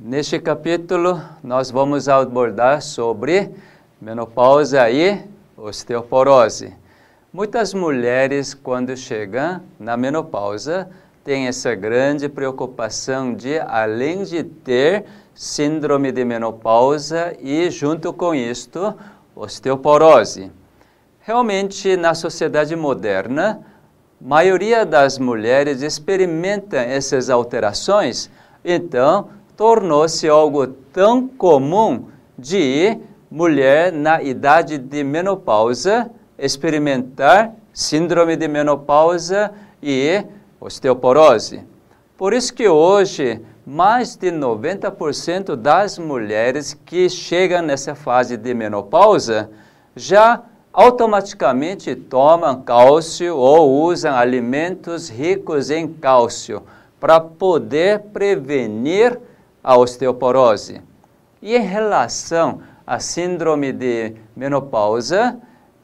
Neste capítulo, nós vamos abordar sobre menopausa e osteoporose. Muitas mulheres, quando chegam na menopausa, têm essa grande preocupação de, além de ter síndrome de menopausa e, junto com isto, osteoporose. Realmente, na sociedade moderna, a maioria das mulheres experimentam essas alterações, então tornou-se algo tão comum de mulher na idade de menopausa experimentar síndrome de menopausa e osteoporose. Por isso que hoje mais de 90% das mulheres que chegam nessa fase de menopausa já automaticamente tomam cálcio ou usam alimentos ricos em cálcio para poder prevenir a osteoporose. E em relação à síndrome de menopausa,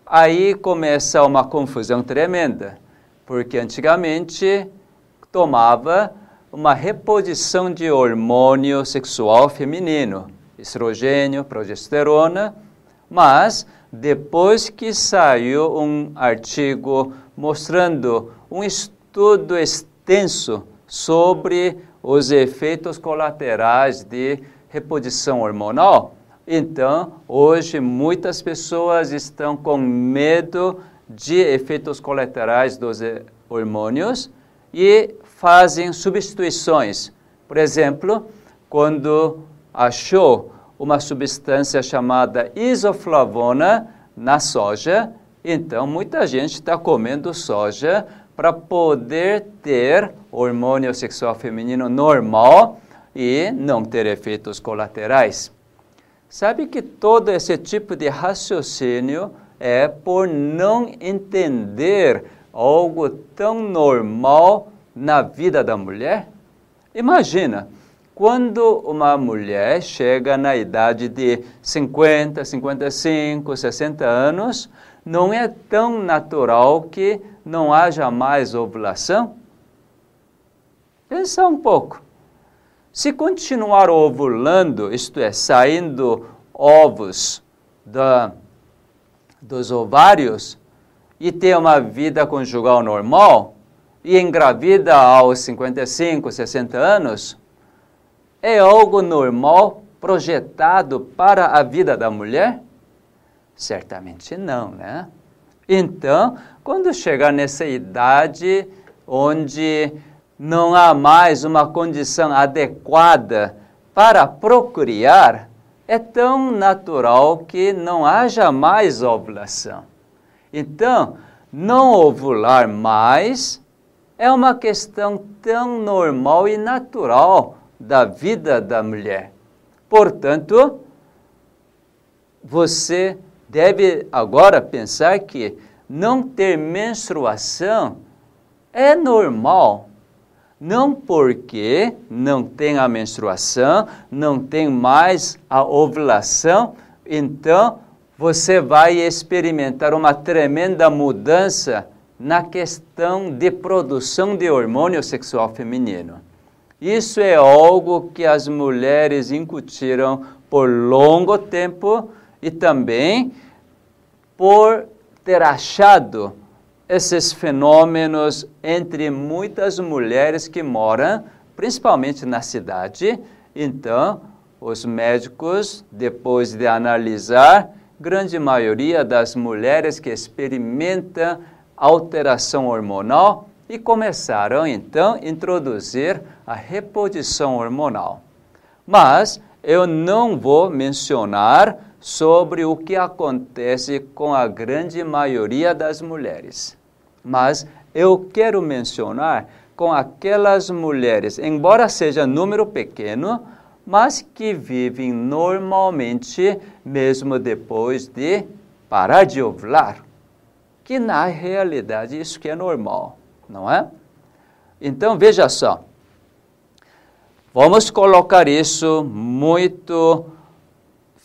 aí começa uma confusão tremenda, porque antigamente tomava uma reposição de hormônio sexual feminino, estrogênio, progesterona, mas depois que saiu um artigo mostrando um estudo extenso sobre os efeitos colaterais de reposição hormonal. Então, hoje muitas pessoas estão com medo de efeitos colaterais dos hormônios e fazem substituições. Por exemplo, quando achou uma substância chamada isoflavona na soja, então muita gente está comendo soja para poder ter hormônio sexual feminino normal e não ter efeitos colaterais. Sabe que todo esse tipo de raciocínio é por não entender algo tão normal na vida da mulher? Imagina, quando uma mulher chega na idade de 50, 55, 60 anos, não é tão natural que não haja mais ovulação? Pensa um pouco. Se continuar ovulando, isto é, saindo ovos da, dos ovários, e ter uma vida conjugal normal, e engravida aos 55, 60 anos, é algo normal projetado para a vida da mulher? Certamente não, né? Então, quando chegar nessa idade onde não há mais uma condição adequada para procriar, é tão natural que não haja mais ovulação. Então, não ovular mais é uma questão tão normal e natural da vida da mulher. Portanto, você deve agora pensar que não ter menstruação é normal. Não porque não tem a menstruação, não tem mais a ovulação, então você vai experimentar uma tremenda mudança na questão de produção de hormônio sexual feminino. Isso é algo que as mulheres incutiram por longo tempo e também por ter achado esses fenômenos entre muitas mulheres que moram, principalmente na cidade. Então, os médicos, depois de analisar, grande maioria das mulheres que experimentam alteração hormonal e começaram então a introduzir a reposição hormonal. Mas eu não vou mencionar sobre o que acontece com a grande maioria das mulheres. Mas eu quero mencionar com aquelas mulheres, embora seja número pequeno, mas que vivem normalmente mesmo depois de parar de ovular. Que na realidade isso que é normal, não é? Então veja só. Vamos colocar isso muito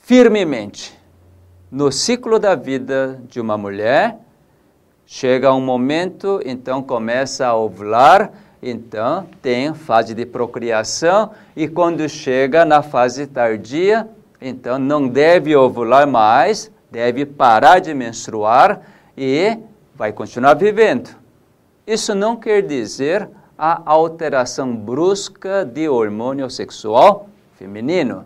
firmemente no ciclo da vida de uma mulher. Chega um momento, então começa a ovular então tem fase de procriação e quando chega na fase tardia, então não deve ovular mais, deve parar de menstruar e vai continuar vivendo. Isso não quer dizer a alteração brusca de hormônio sexual feminino.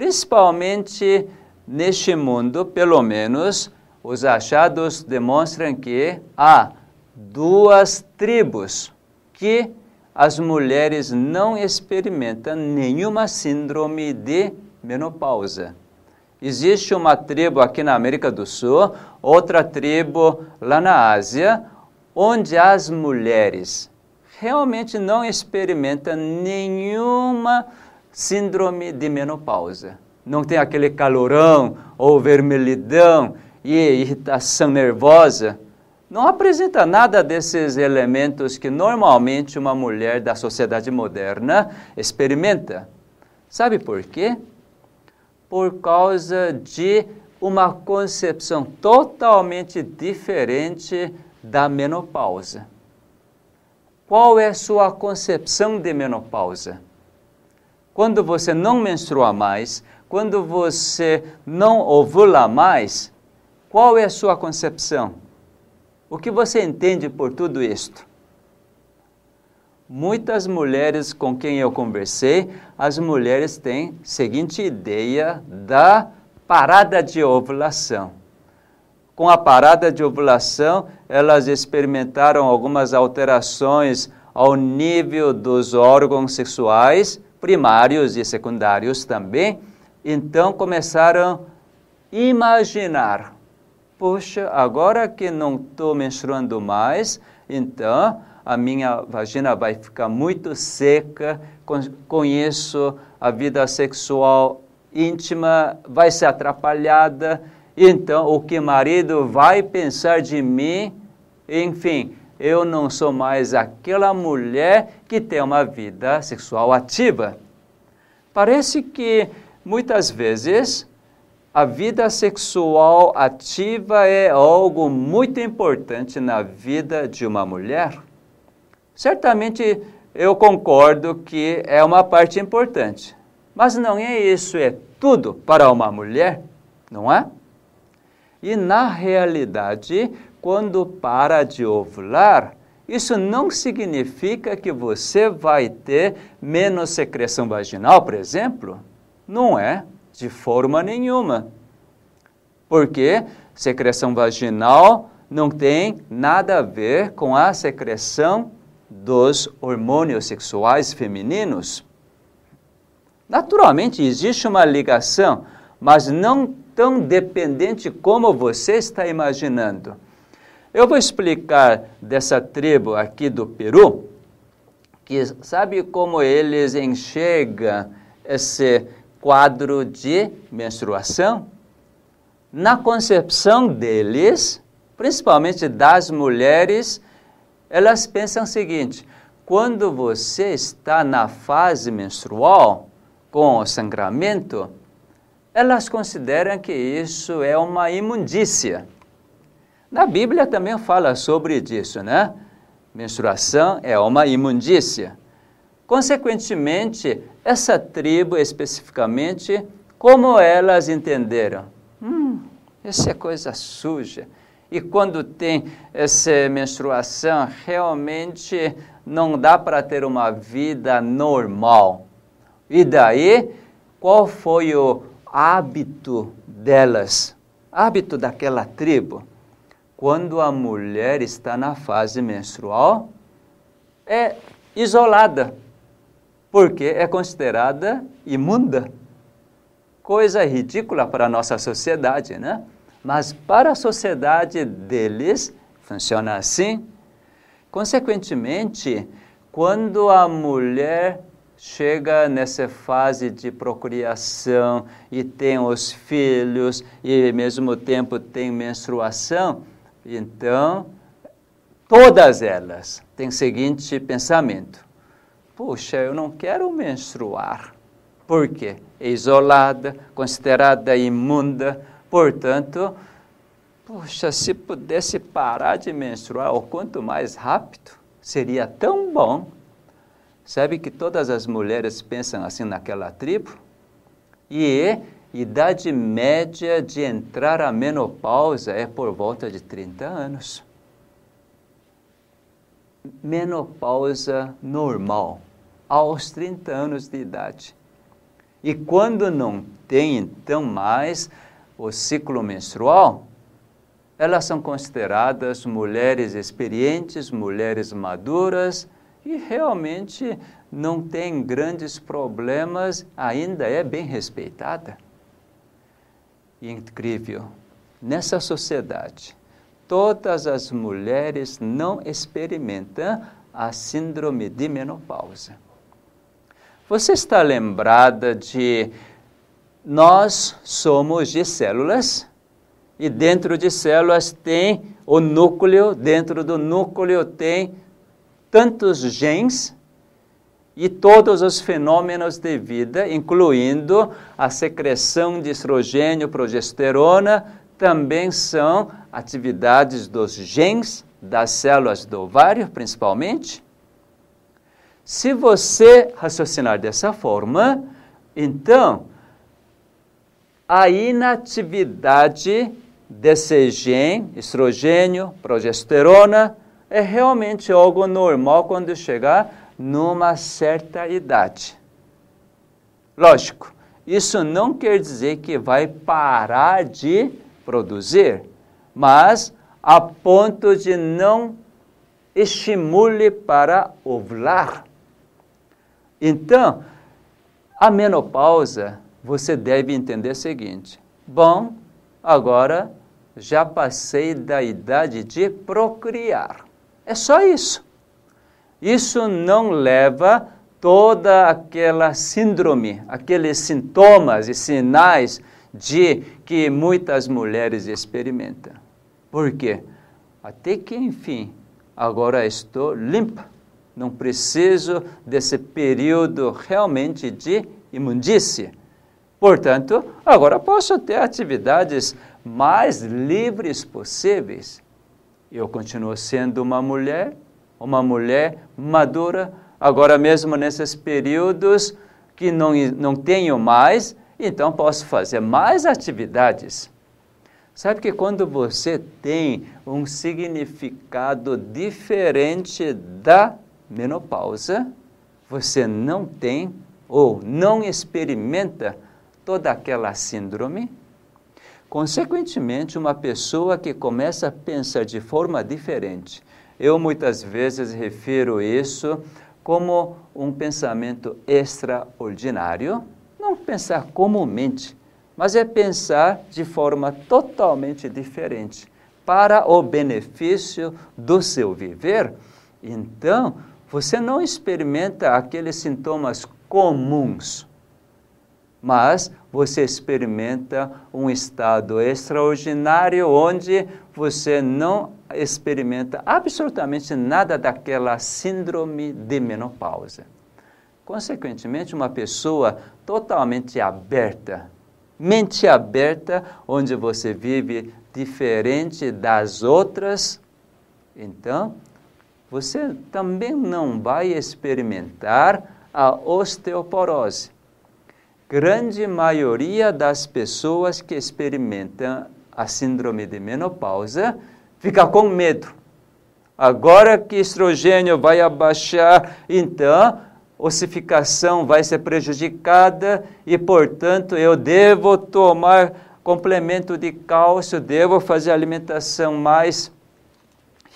Principalmente neste mundo, pelo menos, os achados demonstram que há duas tribos que as mulheres não experimentam nenhuma síndrome de menopausa. Existe uma tribo aqui na América do Sul, outra tribo lá na Ásia, onde as mulheres realmente não experimentam nenhuma síndrome de menopausa. Não tem aquele calorão ou vermelhidão e irritação nervosa não apresenta nada desses elementos que normalmente uma mulher da sociedade moderna experimenta. Sabe por quê? Por causa de uma concepção totalmente diferente da menopausa. Qual é sua concepção de menopausa? Quando você não menstrua mais, quando você não ovula mais, qual é a sua concepção? O que você entende por tudo isto? Muitas mulheres com quem eu conversei, as mulheres têm a seguinte ideia da parada de ovulação. Com a parada de ovulação, elas experimentaram algumas alterações ao nível dos órgãos sexuais, primários e secundários também. Então começaram a imaginar Poxa, agora que não estou menstruando mais, então a minha vagina vai ficar muito seca, com isso a vida sexual íntima vai ser atrapalhada, então o que marido vai pensar de mim? Enfim, eu não sou mais aquela mulher que tem uma vida sexual ativa. Parece que muitas vezes a vida sexual ativa é algo muito importante na vida de uma mulher? Certamente eu concordo que é uma parte importante, mas não é isso, é tudo para uma mulher, não é? E na realidade, quando para de ovular, isso não significa que você vai ter menos secreção vaginal, por exemplo. Não é. De forma nenhuma. Porque secreção vaginal não tem nada a ver com a secreção dos hormônios sexuais femininos. Naturalmente existe uma ligação, mas não tão dependente como você está imaginando. Eu vou explicar dessa tribo aqui do Peru, que sabe como eles enxergam esse quadro de menstruação, na concepção deles, principalmente das mulheres, elas pensam o seguinte: quando você está na fase menstrual, com o sangramento, elas consideram que isso é uma imundícia. Na Bíblia também fala sobre isso, né? Menstruação é uma imundícia. Consequentemente, essa tribo especificamente, como elas entenderam? Hum, isso é coisa suja. E quando tem essa menstruação, realmente não dá para ter uma vida normal. E daí, qual foi o hábito delas? Hábito daquela tribo? Quando a mulher está na fase menstrual, é isolada porque é considerada imunda. Coisa ridícula para a nossa sociedade, né? Mas para a sociedade deles, funciona assim. Consequentemente, quando a mulher chega nessa fase de procriação e tem os filhos e ao mesmo tempo tem menstruação, então todas elas têm o seguinte pensamento: Puxa, eu não quero menstruar. Por quê? É isolada, considerada imunda, portanto, puxa, se pudesse parar de menstruar o quanto mais rápido, Seria tão bom. Sabe que todas as mulheres pensam assim naquela tribo? E idade média de entrar à menopausa é por volta de 30 anos. Menopausa normal, aos 30 anos de idade. E quando não tem então mais o ciclo menstrual, elas são consideradas mulheres experientes, mulheres maduras e realmente não tem grandes problemas, ainda é bem respeitada. Incrível. Nessa sociedade, todas as mulheres não experimentam a síndrome de menopausa. Você está lembrada de nós somos de células e dentro de células tem o núcleo, dentro do núcleo tem tantos genes e todos os fenômenos de vida, incluindo a secreção de estrogênio, progesterona, também são atividades dos genes das células do ovário, principalmente. Se você raciocinar dessa forma, então a inatividade desse gene, estrogênio, progesterona, é realmente algo normal quando chegar numa certa idade. Lógico, isso não quer dizer que vai parar de produzir, mas a ponto de não estimule para ovular. Então, a menopausa você deve entender o seguinte: bom, agora já passei da idade de procriar. É só isso. Isso não leva toda aquela síndrome, aqueles sintomas e sinais de que muitas mulheres experimentam. Por quê? Até que, enfim, agora estou limpa. Não preciso desse período realmente de imundície. Portanto, agora posso ter atividades mais livres possíveis. Eu continuo sendo uma mulher, uma mulher madura, agora mesmo nesses períodos que não, não tenho mais, então posso fazer mais atividades. Sabe que quando você tem um significado diferente da menopausa, você não tem ou não experimenta toda aquela síndrome. Consequentemente, uma pessoa que começa a pensar de forma diferente, eu muitas vezes refiro isso como um pensamento extraordinário, não pensar comumente, mas é pensar de forma totalmente diferente para o benefício do seu viver. Então, você não experimenta aqueles sintomas comuns mas você experimenta um estado extraordinário onde você não experimenta absolutamente nada daquela síndrome de menopausa. Consequentemente, uma pessoa totalmente aberta, mente aberta, onde você vive diferente das outras, então você também não vai experimentar a osteoporose grande maioria das pessoas que experimentam a síndrome de menopausa fica com medo. Agora que estrogênio vai abaixar, então ossificação vai ser prejudicada e, portanto, eu devo tomar complemento de cálcio, devo fazer alimentação mais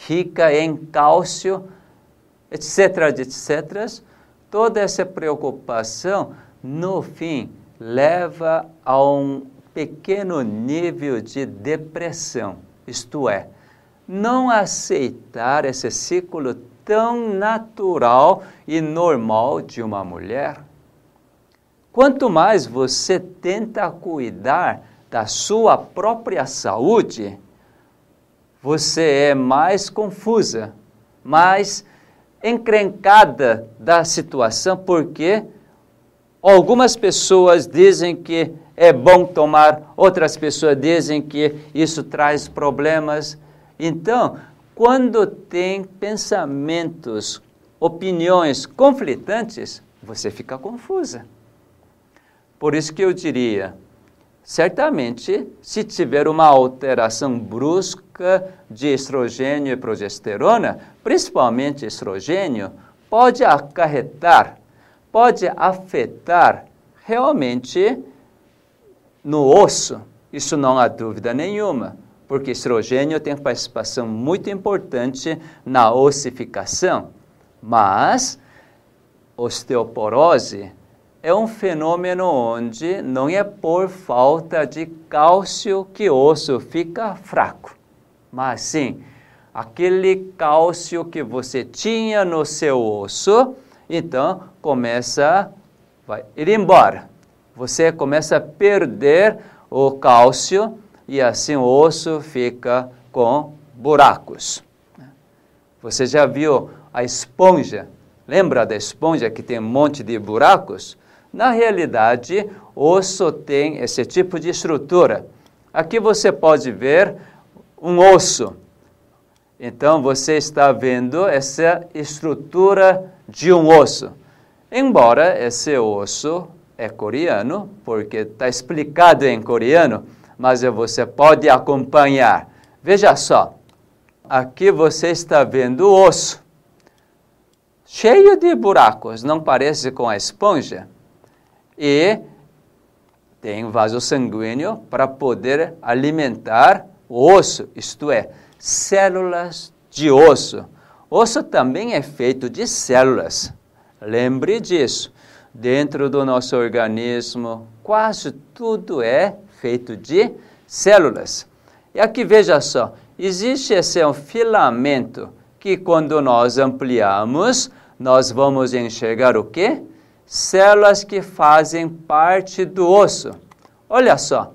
rica em cálcio, etc, etc. Toda essa preocupação no fim, leva a um pequeno nível de depressão, isto é, não aceitar esse ciclo tão natural e normal de uma mulher. Quanto mais você tenta cuidar da sua própria saúde, você é mais confusa, mais encrencada da situação, porque Algumas pessoas dizem que é bom tomar, outras pessoas dizem que isso traz problemas. Então, quando tem pensamentos, opiniões conflitantes, você fica confusa. Por isso que eu diria, certamente, se tiver uma alteração brusca de estrogênio e progesterona, principalmente estrogênio, pode acarretar, pode afetar realmente no osso. Isso não há dúvida nenhuma porque estrogênio tem participação muito importante na ossificação. Mas osteoporose é um fenômeno onde não é por falta de cálcio que o osso fica fraco, mas sim aquele cálcio que você tinha no seu osso, então começa a ir embora. Você começa a perder o cálcio e assim o osso fica com buracos. Você já viu a esponja? Lembra da esponja que tem um monte de buracos? Na realidade, osso tem esse tipo de estrutura. Aqui você pode ver um osso. Então você está vendo essa estrutura de um osso. Embora esse osso é coreano, porque está explicado em coreano, mas você pode acompanhar. Veja só, aqui você está vendo o osso, cheio de buracos, não parece com a esponja? E tem vaso sanguíneo para poder alimentar o osso, isto é, células de osso. Osso também é feito de células. Lembre disso. Dentro do nosso organismo, quase tudo é feito de células. E aqui veja só, existe esse filamento que quando nós ampliamos, nós vamos enxergar o quê? Células que fazem parte do osso. Olha só,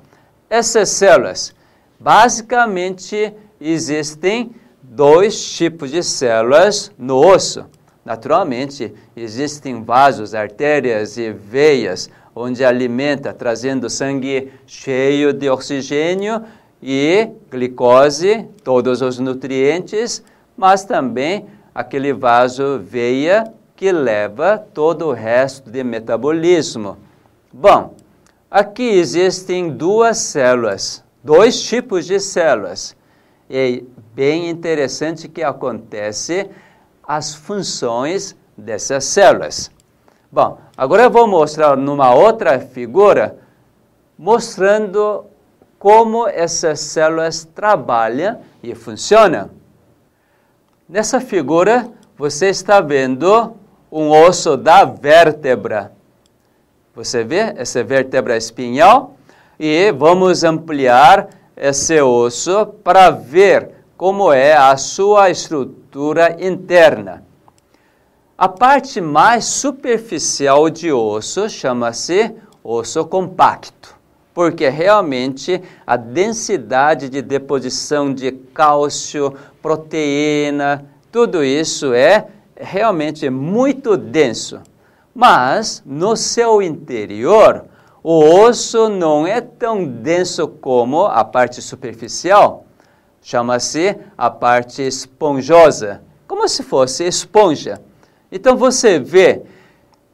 essas células, basicamente existem dois tipos de células no osso. Naturalmente, existem vasos, artérias e veias onde alimenta, trazendo sangue cheio de oxigênio e glicose, todos os nutrientes, mas também aquele vaso veia que leva todo o resto de metabolismo. Bom, aqui existem duas células, dois tipos de células. E é bem interessante que acontece as funções dessas células. Bom, agora eu vou mostrar numa outra figura, mostrando como essas células trabalham e funcionam. Nessa figura, você está vendo um osso da vértebra. Você vê essa vértebra espinhal? E vamos ampliar esse osso para ver como é a sua estrutura interna. A parte mais superficial de osso chama-se osso compacto, porque realmente a densidade de deposição de cálcio, proteína, tudo isso é realmente muito denso. Mas no seu interior, o osso não é tão denso como a parte superficial. Chama-se a parte esponjosa, como se fosse esponja. Então você vê,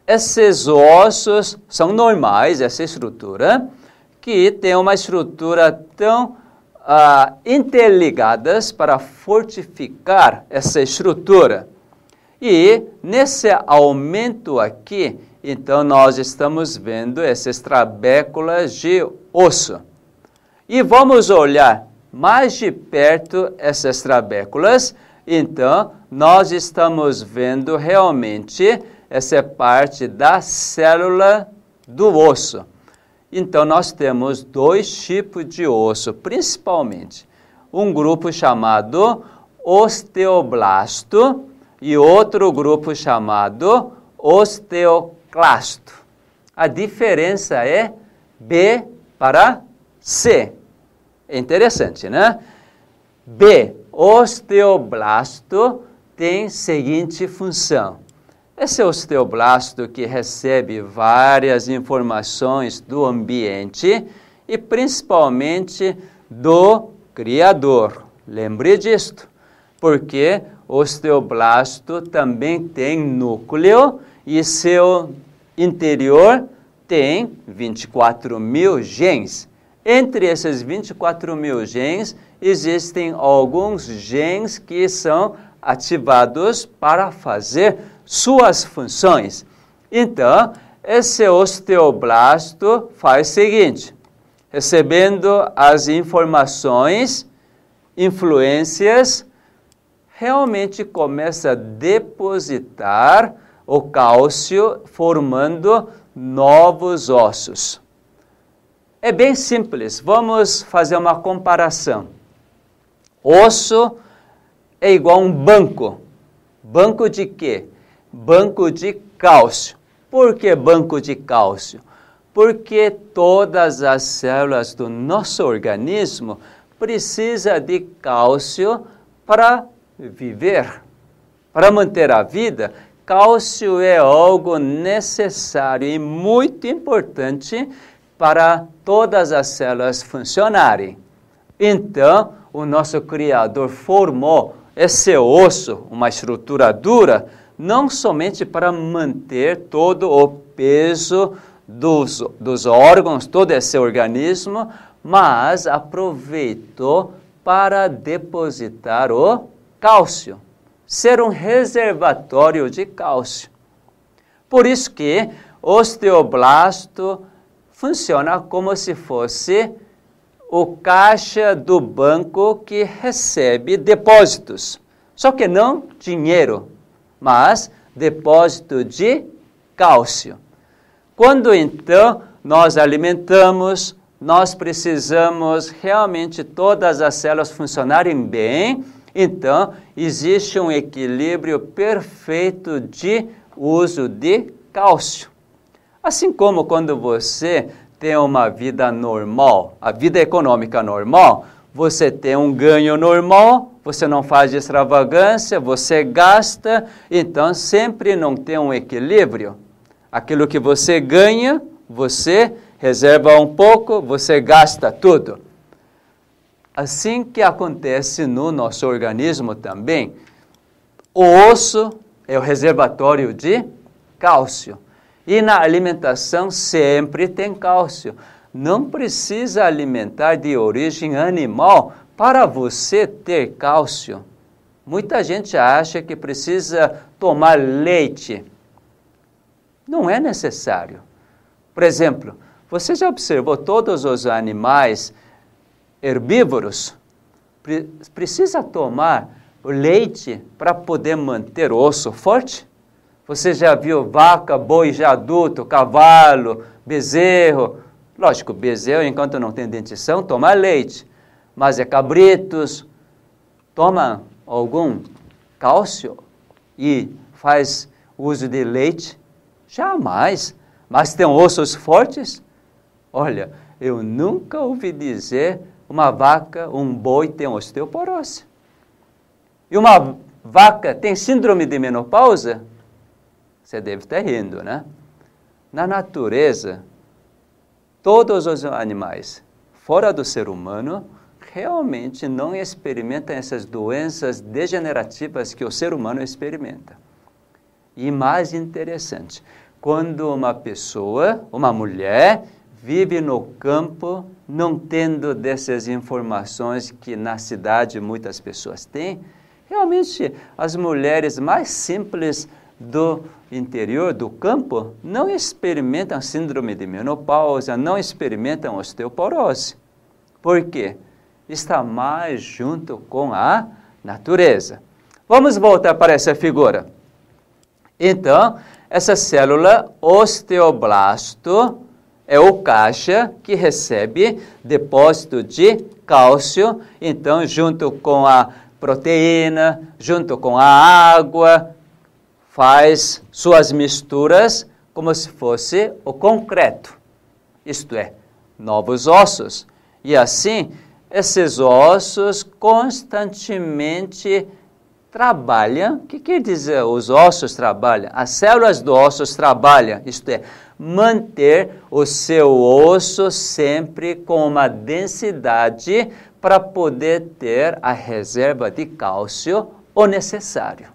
esses ossos são normais, essa estrutura, que tem uma estrutura tão ah, interligadas para fortificar essa estrutura. E nesse aumento aqui, então nós estamos vendo essas trabéculas de osso. E vamos olhar mais de perto essas trabéculas então, nós estamos vendo realmente essa parte da célula do osso. Então, nós temos dois tipos de osso, principalmente. Um grupo chamado osteoblasto e outro grupo chamado osteoclasto. A diferença é B para C. É interessante, né? B osteoblasto tem seguinte função. Esse osteoblasto que recebe várias informações do ambiente e principalmente do Criador. Lembre disto. porque o osteoblasto também tem núcleo e seu interior tem 24 mil genes. Entre esses 24 mil genes, existem alguns genes que são ativados para fazer suas funções. Então, esse osteoblasto faz o seguinte: recebendo as informações, influências, realmente começa a depositar o cálcio, formando novos ossos. É bem simples, vamos fazer uma comparação. Osso é igual a um banco. Banco de quê? Banco de cálcio. Por que banco de cálcio? Porque todas as células do nosso organismo precisam de cálcio para viver, para manter a vida. Cálcio é algo necessário e muito importante para todas as células funcionarem. Então, o nosso Criador formou esse osso, uma estrutura dura, não somente para manter todo o peso dos, dos órgãos, todo esse organismo, mas aproveitou para depositar o cálcio, ser um reservatório de cálcio. Por isso que osteoblasto funciona como se fosse o caixa do banco que recebe depósitos. Só que não dinheiro, mas depósito de cálcio. Quando então nós alimentamos, nós precisamos realmente todas as células funcionarem bem, então existe um equilíbrio perfeito de uso de cálcio. Assim como quando você tem uma vida normal, a vida econômica normal, você tem um ganho normal, você não faz extravagância, você gasta, então sempre não tem um equilíbrio. Aquilo que você ganha, você reserva um pouco, você gasta tudo. Assim que acontece no nosso organismo também, o osso é o reservatório de cálcio. E na alimentação sempre tem cálcio. Não precisa alimentar de origem animal para você ter cálcio. Muita gente acha que precisa tomar leite. Não é necessário. Por exemplo, você já observou todos os animais herbívoros? Precisa tomar leite para poder manter o osso forte? Você já viu vaca, boi já adulto, cavalo, bezerro? Lógico, bezerro, enquanto não tem dentição, toma leite. Mas é cabritos, toma algum cálcio e faz uso de leite? Jamais. Mas tem ossos fortes? Olha, eu nunca ouvi dizer uma vaca, um boi tem osteoporose. E uma vaca tem síndrome de menopausa? Você deve estar rindo, né? Na natureza, todos os animais, fora do ser humano, realmente não experimentam essas doenças degenerativas que o ser humano experimenta. E mais interessante, quando uma pessoa, uma mulher, vive no campo, não tendo dessas informações que na cidade muitas pessoas têm, realmente as mulheres mais simples do interior do campo não experimentam síndrome de menopausa, não experimentam osteoporose. Por quê? Está mais junto com a natureza. Vamos voltar para essa figura. Então, essa célula osteoblasto é o caixa que recebe depósito de cálcio, então junto com a proteína, junto com a água, faz suas misturas como se fosse o concreto, isto é, novos ossos. E assim, esses ossos constantemente trabalham. O que quer dizer os ossos trabalham? As células dos ossos trabalham, isto é, manter o seu osso sempre com uma densidade para poder ter a reserva de cálcio o necessário.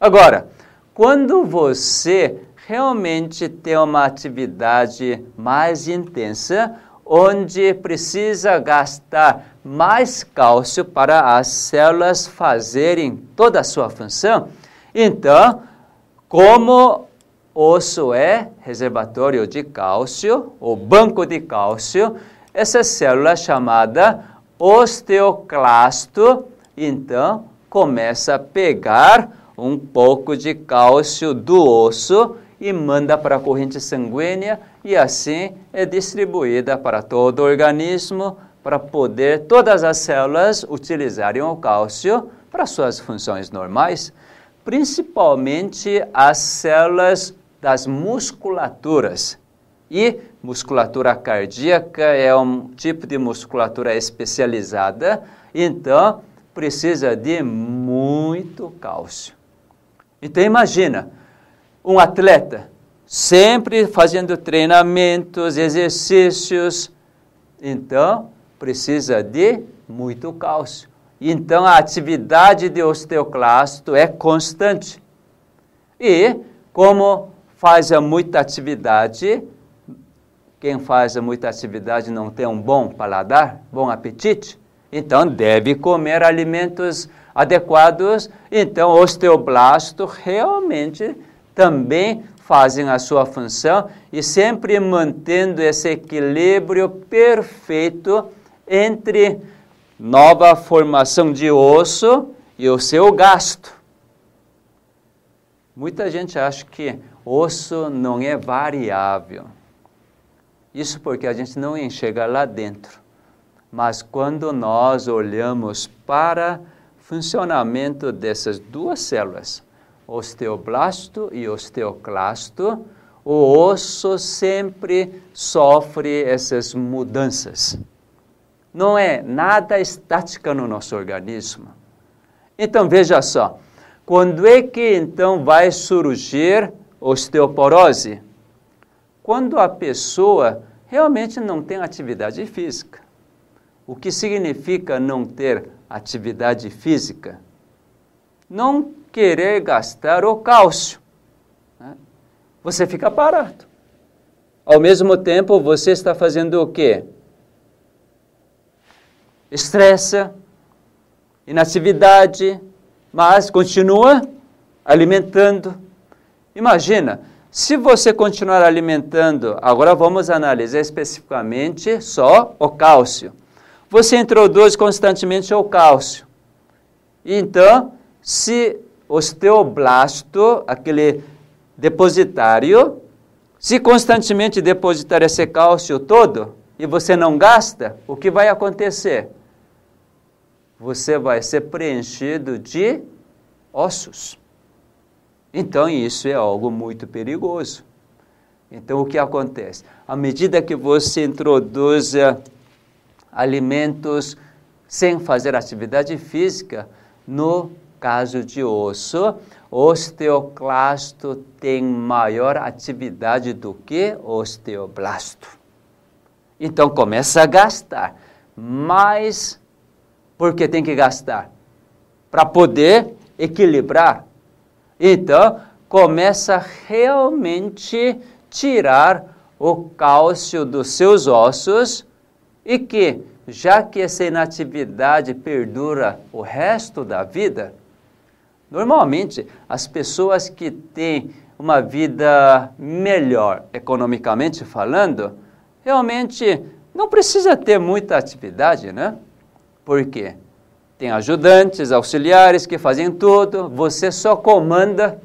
Agora, quando você realmente tem uma atividade mais intensa, onde precisa gastar mais cálcio para as células fazerem toda a sua função, então, como osso é reservatório de cálcio, ou banco de cálcio, essa célula chamada osteoclasto, então, começa a pegar um pouco de cálcio do osso e manda para a corrente sanguínea e assim é distribuída para todo o organismo para poder todas as células utilizarem o cálcio para suas funções normais, principalmente as células das musculaturas. E musculatura cardíaca é um tipo de musculatura especializada, então precisa de muito cálcio. Então imagina, um atleta sempre fazendo treinamentos, exercícios, então precisa de muito cálcio. Então a atividade de osteoclasto é constante. E como faz muita atividade, quem faz muita atividade não tem um bom paladar, bom apetite, então deve comer alimentos adequados, então osteoblasto realmente também fazem a sua função e sempre mantendo esse equilíbrio perfeito entre nova formação de osso e o seu gasto. Muita gente acha que osso não é variável. Isso porque a gente não enxerga lá dentro. Mas quando nós olhamos para funcionamento dessas duas células, osteoblasto e osteoclasto, o osso sempre sofre essas mudanças. Não é nada estática no nosso organismo. Então veja só, quando é que então vai surgir osteoporose? Quando a pessoa realmente não tem atividade física. O que significa não ter atividade física? Não querer gastar o cálcio. Né? Você fica parado. Ao mesmo tempo, você está fazendo o quê? Estressa, inatividade, mas continua alimentando. Imagina, se você continuar alimentando, agora vamos analisar especificamente só o cálcio você introduz constantemente o cálcio. Então, se osteoblasto, aquele depositário, se constantemente depositar esse cálcio todo e você não gasta, o que vai acontecer? Você vai ser preenchido de ossos. Então, isso é algo muito perigoso. Então, o que acontece? À medida que você introduz alimentos sem fazer atividade física, no caso de osso, osteoclasto tem maior atividade do que osteoblasto. Então começa a gastar, mas por que tem que gastar? Para poder equilibrar. Então começa realmente tirar o cálcio dos seus ossos e que, já que essa inatividade perdura o resto da vida, normalmente as pessoas que têm uma vida melhor economicamente falando, realmente não precisa ter muita atividade, né? Por quê? Tem ajudantes, auxiliares que fazem tudo, você só comanda.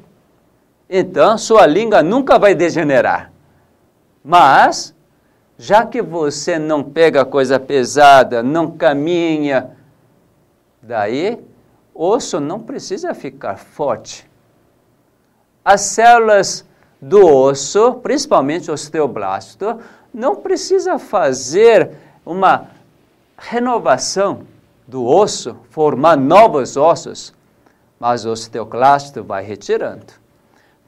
Então, sua língua nunca vai degenerar. Mas já que você não pega coisa pesada, não caminha, daí osso não precisa ficar forte. As células do osso, principalmente o osteoblasto, não precisa fazer uma renovação do osso, formar novos ossos, mas o osteoclasto vai retirando.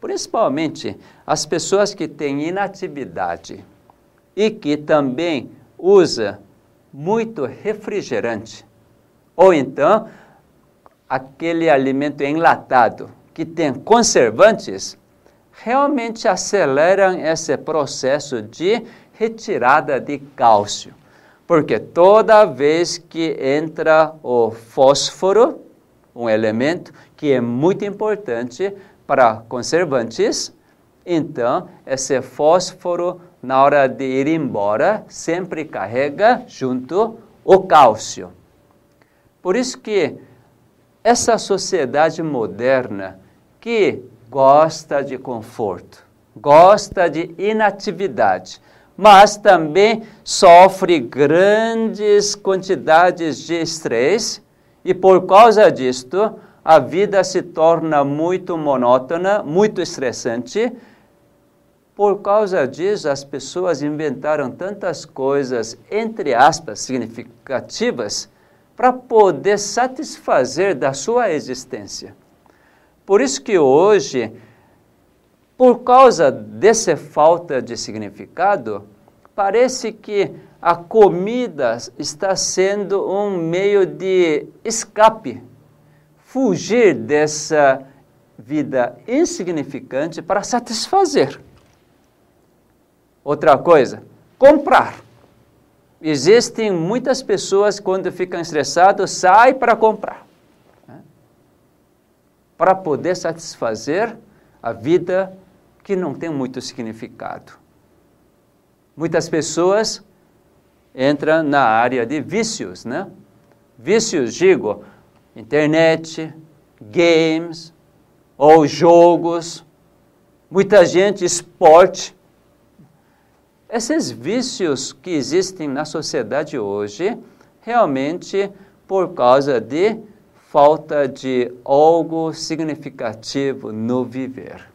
Principalmente as pessoas que têm inatividade e que também usa muito refrigerante, ou então aquele alimento enlatado que tem conservantes, realmente aceleram esse processo de retirada de cálcio. Porque toda vez que entra o fósforo, um elemento que é muito importante para conservantes, então esse fósforo, na hora de ir embora, sempre carrega junto o cálcio. Por isso que essa sociedade moderna que gosta de conforto, gosta de inatividade, mas também sofre grandes quantidades de estresse e por causa disto a vida se torna muito monótona, muito estressante. Por causa disso, as pessoas inventaram tantas coisas, entre aspas, significativas, para poder satisfazer da sua existência. Por isso que hoje por causa dessa falta de significado, parece que a comida está sendo um meio de escape, fugir dessa vida insignificante para satisfazer. Outra coisa, comprar. Existem muitas pessoas quando ficam estressados, saem para comprar. Né? Para poder satisfazer a vida que não tem muito significado. Muitas pessoas entram na área de vícios, né? Vícios, digo, internet, games ou jogos, muita gente esporte. Esses vícios que existem na sociedade hoje, realmente por causa de falta de algo significativo no viver.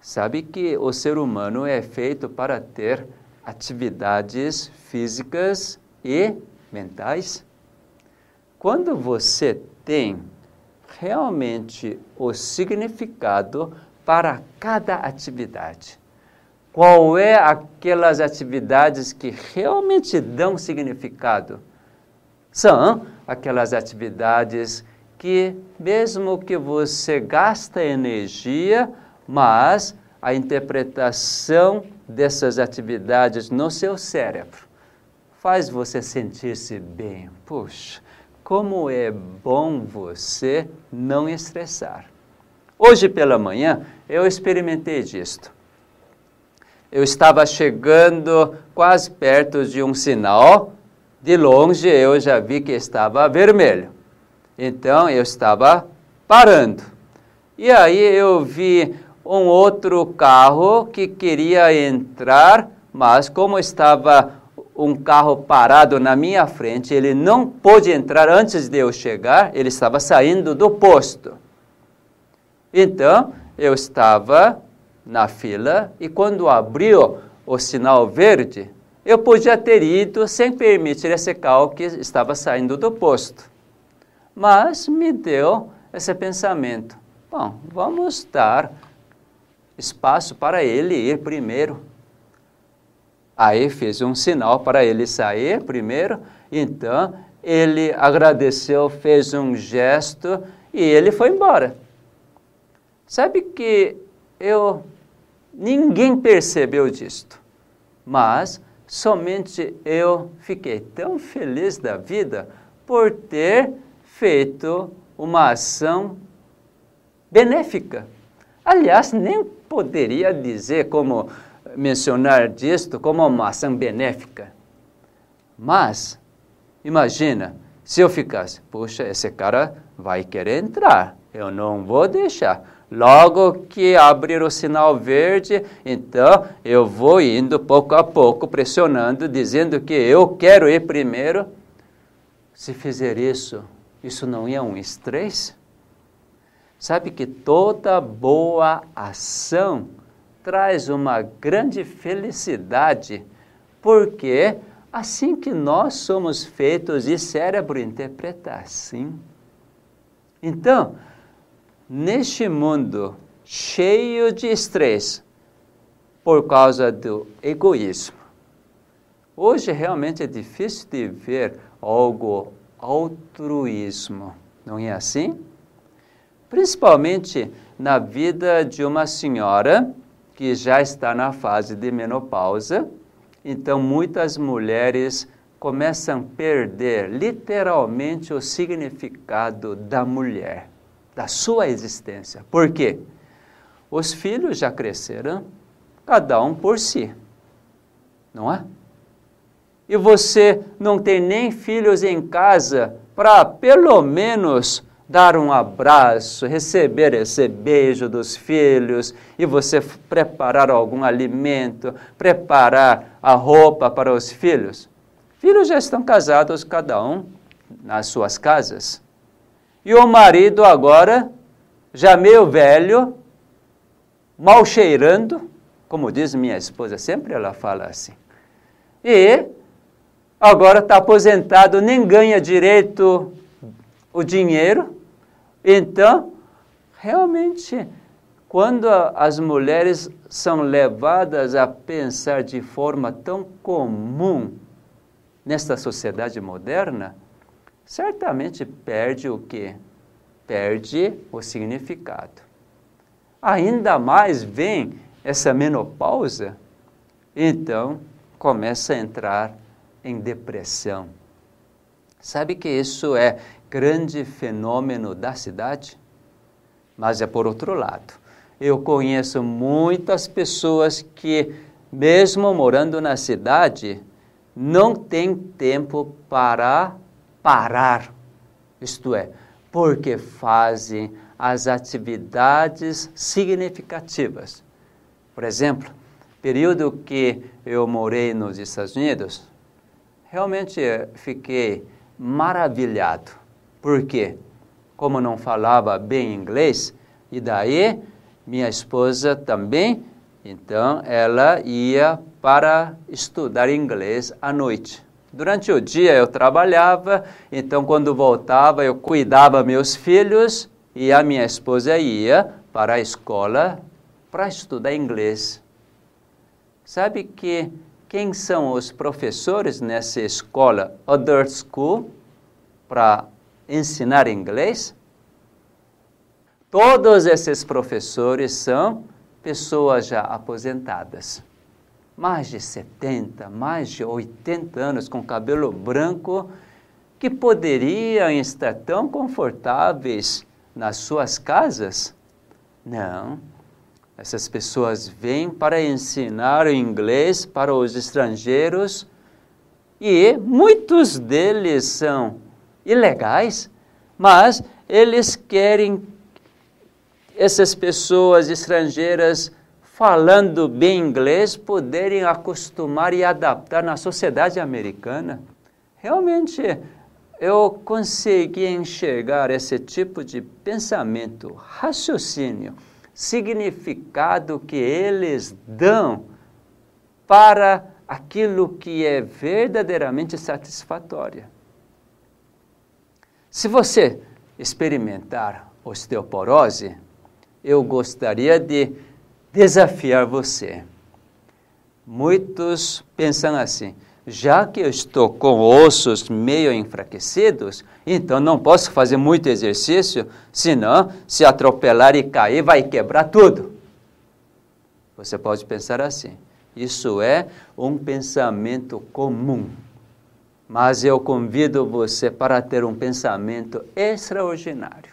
Sabe que o ser humano é feito para ter atividades físicas e mentais? Quando você tem realmente o significado para cada atividade, qual é aquelas atividades que realmente dão significado? São aquelas atividades que, mesmo que você gasta energia, mas a interpretação dessas atividades no seu cérebro faz você sentir-se bem. Puxa, como é bom você não estressar. Hoje pela manhã eu experimentei disto. Eu estava chegando quase perto de um sinal, de longe eu já vi que estava vermelho. Então eu estava parando. E aí eu vi um outro carro que queria entrar, mas como estava um carro parado na minha frente, ele não pôde entrar antes de eu chegar, ele estava saindo do posto. Então, eu estava na fila e quando abriu o sinal verde, eu podia ter ido sem permitir esse carro que estava saindo do posto. Mas me deu esse pensamento: bom, vamos dar espaço para ele ir primeiro. Aí fez um sinal para ele sair primeiro, então ele agradeceu, fez um gesto e ele foi embora. Sabe que eu ninguém percebeu disto, mas somente eu fiquei tão feliz da vida por ter feito uma ação benéfica. Aliás, nem poderia dizer como mencionar disto como uma ação benéfica. Mas imagina, se eu ficasse, puxa, esse cara vai querer entrar, eu não vou deixar. Logo que abrir o sinal verde, então eu vou indo pouco a pouco, pressionando, dizendo que eu quero ir primeiro. Se fizer isso, isso não é um estresse? Sabe que toda boa ação traz uma grande felicidade, porque assim que nós somos feitos e cérebro interpreta assim. Então, neste mundo cheio de estresse por causa do egoísmo, Hoje realmente é difícil de ver algo altruísmo, não é assim? Principalmente na vida de uma senhora que já está na fase de menopausa, então muitas mulheres começam a perder literalmente o significado da mulher, da sua existência. Por quê? Os filhos já cresceram, cada um por si, não é? E você não tem nem filhos em casa para pelo menos dar um abraço, receber esse beijo dos filhos e você preparar algum alimento, preparar a roupa para os filhos. Filhos já estão casados, cada um nas suas casas. E o marido agora, já meio velho, mal cheirando, como diz minha esposa, sempre ela fala assim. E agora está aposentado, nem ganha direito o dinheiro, então, realmente, quando as mulheres são levadas a pensar de forma tão comum nesta sociedade moderna, certamente perde o que? Perde o significado. Ainda mais vem essa menopausa, então começa a entrar em depressão. Sabe que isso é grande fenômeno da cidade, mas é por outro lado. Eu conheço muitas pessoas que, mesmo morando na cidade, não têm tempo para parar, isto é, porque fazem as atividades significativas. Por exemplo, período que eu morei nos Estados Unidos, realmente fiquei maravilhado por quê? Como não falava bem inglês, e daí minha esposa também, então ela ia para estudar inglês à noite. Durante o dia eu trabalhava, então quando voltava eu cuidava meus filhos e a minha esposa ia para a escola para estudar inglês. Sabe que quem são os professores nessa escola Other School para ensinar inglês? Todos esses professores são pessoas já aposentadas. Mais de 70, mais de 80 anos com cabelo branco que poderiam estar tão confortáveis nas suas casas? Não. Essas pessoas vêm para ensinar o inglês para os estrangeiros e muitos deles são ilegais, mas eles querem essas pessoas estrangeiras falando bem inglês poderem acostumar e adaptar na sociedade americana. Realmente, eu consegui enxergar esse tipo de pensamento, raciocínio, significado que eles dão para aquilo que é verdadeiramente satisfatório. Se você experimentar osteoporose, eu gostaria de desafiar você. Muitos pensam assim: já que eu estou com ossos meio enfraquecidos, então não posso fazer muito exercício, senão, se atropelar e cair, vai quebrar tudo. Você pode pensar assim. Isso é um pensamento comum. Mas eu convido você para ter um pensamento extraordinário.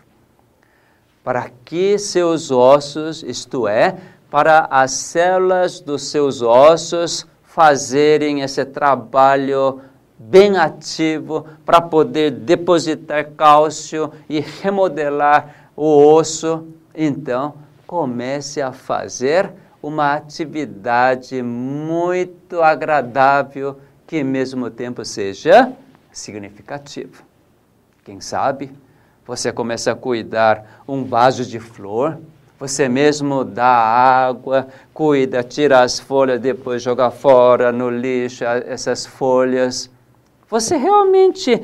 Para que seus ossos, isto é, para as células dos seus ossos fazerem esse trabalho bem ativo para poder depositar cálcio e remodelar o osso, então comece a fazer uma atividade muito agradável que ao mesmo tempo seja significativo. Quem sabe você começa a cuidar um vaso de flor, você mesmo dá água, cuida, tira as folhas, depois joga fora no lixo essas folhas. Você realmente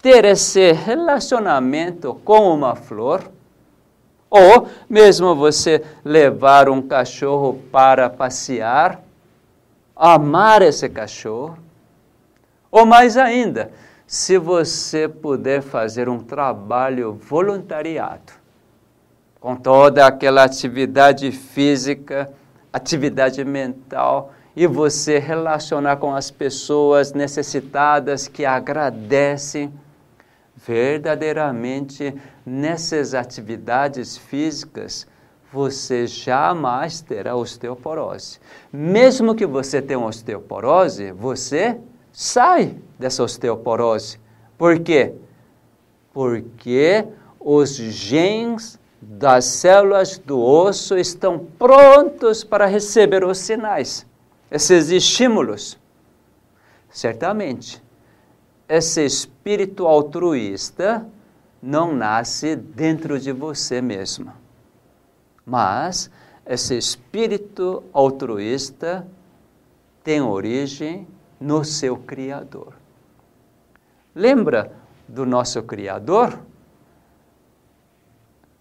ter esse relacionamento com uma flor, ou mesmo você levar um cachorro para passear, amar esse cachorro, Ou mais ainda, se você puder fazer um trabalho voluntariado, com toda aquela atividade física, atividade mental, e você relacionar com as pessoas necessitadas que agradecem, verdadeiramente nessas atividades físicas, você jamais terá osteoporose. Mesmo que você tenha osteoporose, você sai dessa osteoporose. Por quê? Porque os genes das células do osso estão prontos para receber os sinais, esses estímulos. Certamente, esse espírito altruísta não nasce dentro de você mesmo. Mas esse espírito altruísta tem origem no seu Criador. Lembra do nosso Criador?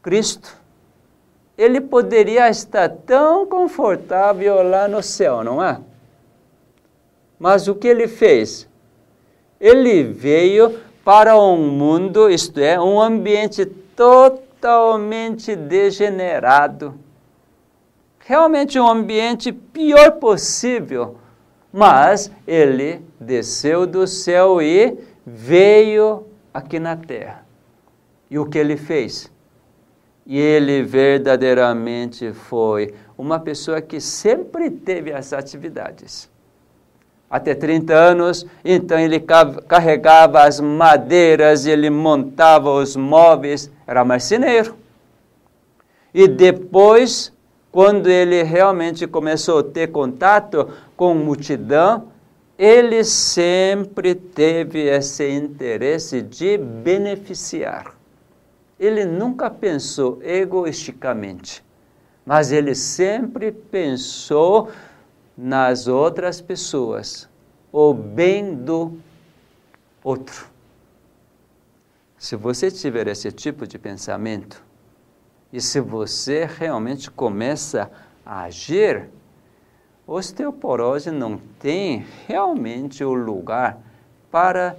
Cristo. Ele poderia estar tão confortável lá no céu, não é? Mas o que ele fez? Ele veio para um mundo, isto é, um ambiente totalmente degenerado. Realmente um ambiente pior possível. Mas ele desceu do céu e veio aqui na terra. E o que ele fez? E ele verdadeiramente foi uma pessoa que sempre teve as atividades até 30 anos, então ele carregava as madeiras, ele montava os móveis, era marceneiro. E depois, quando ele realmente começou a ter contato com multidão, ele sempre teve esse interesse de beneficiar. Ele nunca pensou egoisticamente, mas ele sempre pensou nas outras pessoas o bem do outro. Se você tiver esse tipo de pensamento, e se você realmente começa a agir, osteoporose não tem realmente o lugar para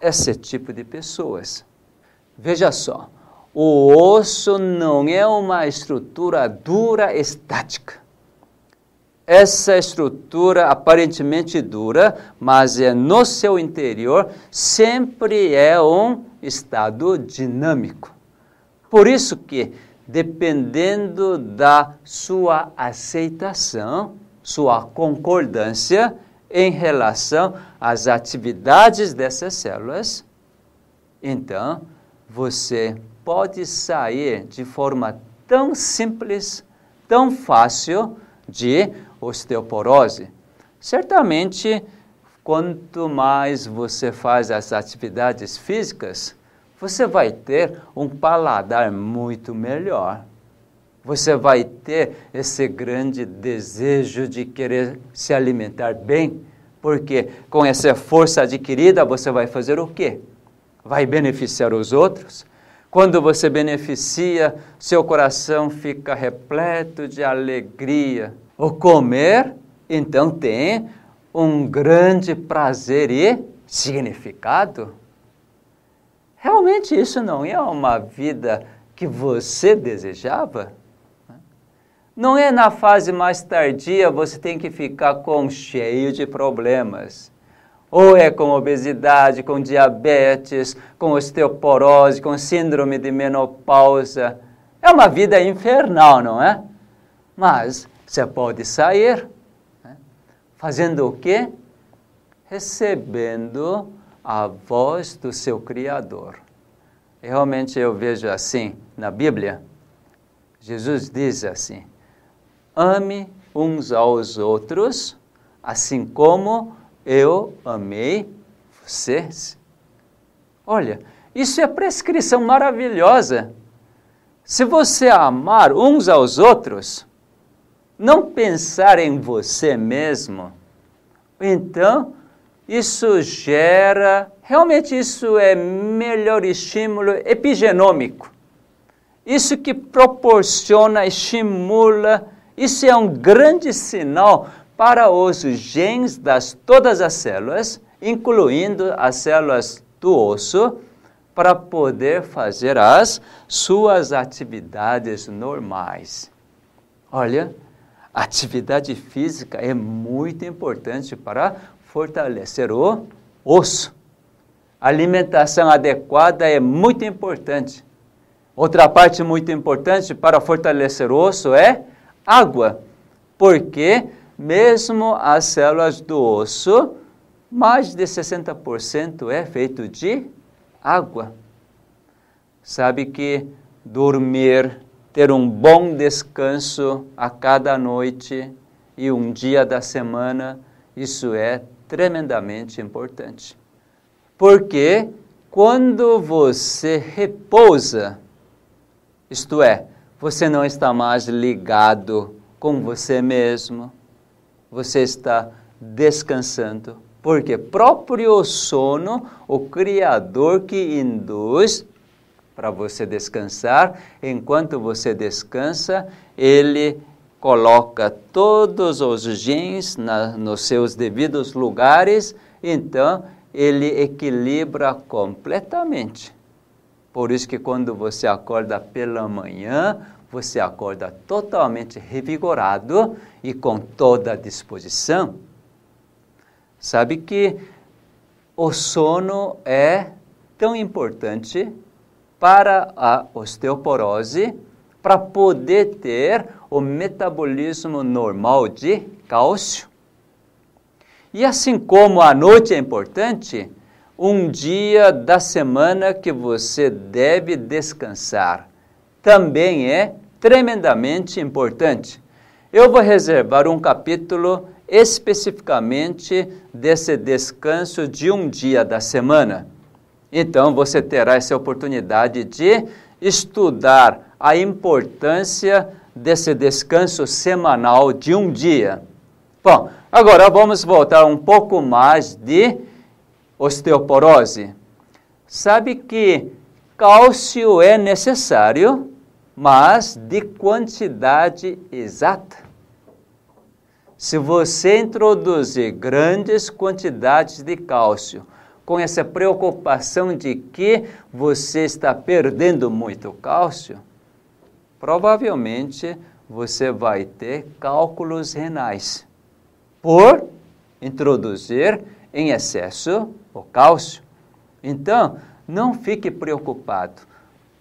esse tipo de pessoas. Veja só, o osso não é uma estrutura dura estática essa estrutura aparentemente dura, mas é no seu interior sempre é um estado dinâmico. Por isso que, dependendo da sua aceitação, sua concordância em relação às atividades dessas células, então você pode sair de forma tão simples, tão fácil de osteoporose? Certamente, quanto mais você faz as atividades físicas, você vai ter um paladar muito melhor. Você vai ter esse grande desejo de querer se alimentar bem, porque com essa força adquirida você vai fazer o quê? Vai beneficiar os outros. Quando você beneficia, seu coração fica repleto de alegria, o comer, então, tem um grande prazer e significado. Realmente isso não é uma vida que você desejava? Não é na fase mais tardia você tem que ficar com cheio de problemas. Ou é com obesidade, com diabetes, com osteoporose, com síndrome de menopausa. É uma vida infernal, não é? Mas você pode sair né? fazendo o quê? Recebendo a voz do seu Criador. Realmente eu vejo assim na Bíblia. Jesus diz assim: ame uns aos outros, assim como eu amei vocês. Olha, isso é prescrição maravilhosa. Se você amar uns aos outros, não pensar em você mesmo, então isso gera, realmente isso é melhor estímulo epigenômico. Isso que proporciona, estimula, isso é um grande sinal para os genes das todas as células, incluindo as células do osso, para poder fazer as suas atividades normais. Olha, atividade física é muito importante para fortalecer o osso. alimentação adequada é muito importante. Outra parte muito importante para fortalecer o osso é água, porque mesmo as células do osso, mais de 60% é feito de água. Sabe que dormir, ter um bom descanso a cada noite e um dia da semana, isso é tremendamente importante. Porque quando você repousa, isto é, você não está mais ligado com você mesmo, você está descansando. Porque próprio sono, o Criador que induz para você descansar, enquanto você descansa, ele coloca todos os genes na, nos seus devidos lugares, então ele equilibra completamente. Por isso que quando você acorda pela manhã, você acorda totalmente revigorado e com toda a disposição. Sabe que o sono é tão importante para a osteoporose, para poder ter o metabolismo normal de cálcio. E assim como a noite é importante, um dia da semana que você deve descansar também é tremendamente importante. Eu vou reservar um capítulo especificamente desse descanso de um dia da semana. Então você terá essa oportunidade de estudar a importância desse descanso semanal de um dia. Bom, agora vamos voltar um pouco mais de osteoporose. Sabe que cálcio é necessário, mas de quantidade exata. Se você introduzir grandes quantidades de cálcio, com essa preocupação de que você está perdendo muito cálcio, provavelmente você vai ter cálculos renais por introduzir em excesso o cálcio. Então, não fique preocupado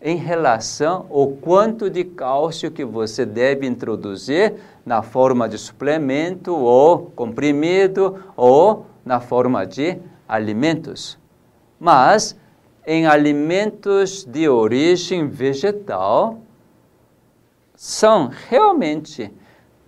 em relação ao quanto de cálcio que você deve introduzir na forma de suplemento ou comprimido ou na forma de alimentos. Mas em alimentos de origem vegetal são realmente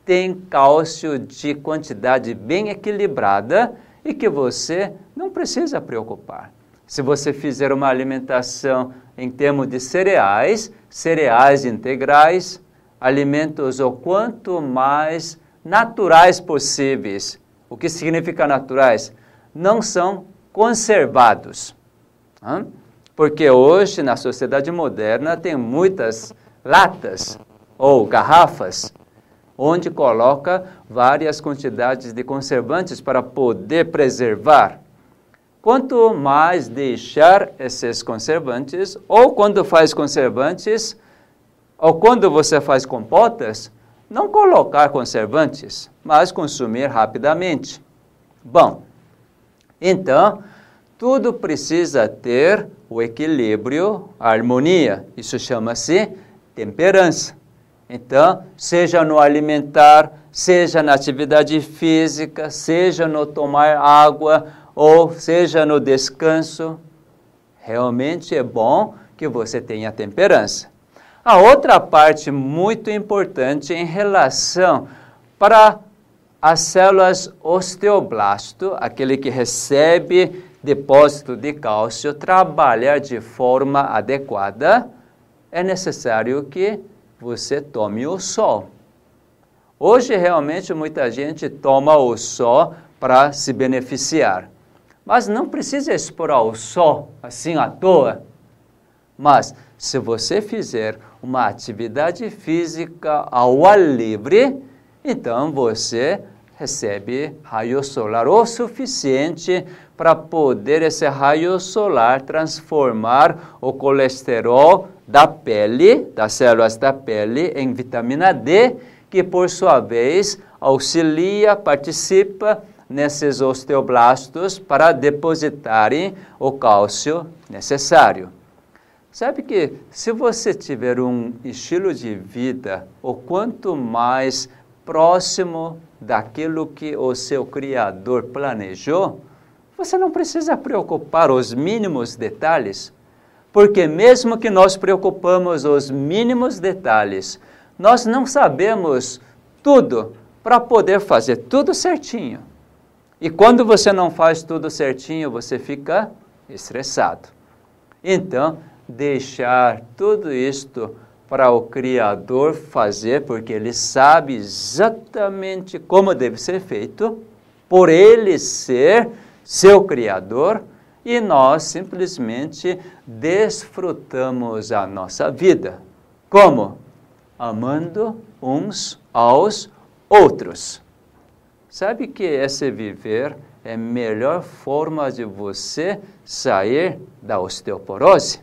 tem cálcio de quantidade bem equilibrada e que você não precisa preocupar. Se você fizer uma alimentação em termos de cereais, cereais integrais, alimentos o quanto mais naturais possíveis. O que significa naturais? Não são conservados. Porque hoje, na sociedade moderna, tem muitas latas ou garrafas onde coloca várias quantidades de conservantes para poder preservar. Quanto mais deixar esses conservantes, ou quando faz conservantes, ou quando você faz compotas, não colocar conservantes, mas consumir rapidamente. Bom, então, tudo precisa ter o equilíbrio, a harmonia. Isso chama-se temperança. Então, seja no alimentar, seja na atividade física, seja no tomar água ou seja no descanso, realmente é bom que você tenha temperança. A outra parte muito importante em relação para as células osteoblasto, aquele que recebe depósito de cálcio, trabalhar de forma adequada, é necessário que você tome o sol. Hoje, realmente, muita gente toma o sol para se beneficiar. Mas não precisa expor ao sol assim à toa. Mas, se você fizer uma atividade física ao ar livre, então você recebe raio solar o suficiente para poder esse raio solar transformar o colesterol da pele, das células da pele, em vitamina D, que por sua vez auxilia, participa nesses osteoblastos para depositarem o cálcio necessário. Sabe que se você tiver um estilo de vida o quanto mais próximo daquilo que o seu Criador planejou, você não precisa preocupar os mínimos detalhes, porque mesmo que nós preocupamos os mínimos detalhes, nós não sabemos tudo para poder fazer tudo certinho. E quando você não faz tudo certinho, você fica estressado. Então, deixar tudo isto para o Criador fazer, porque Ele sabe exatamente como deve ser feito, por Ele ser seu Criador, e nós simplesmente desfrutamos a nossa vida. Como? Amando uns aos outros. Sabe que esse viver é a melhor forma de você sair da osteoporose?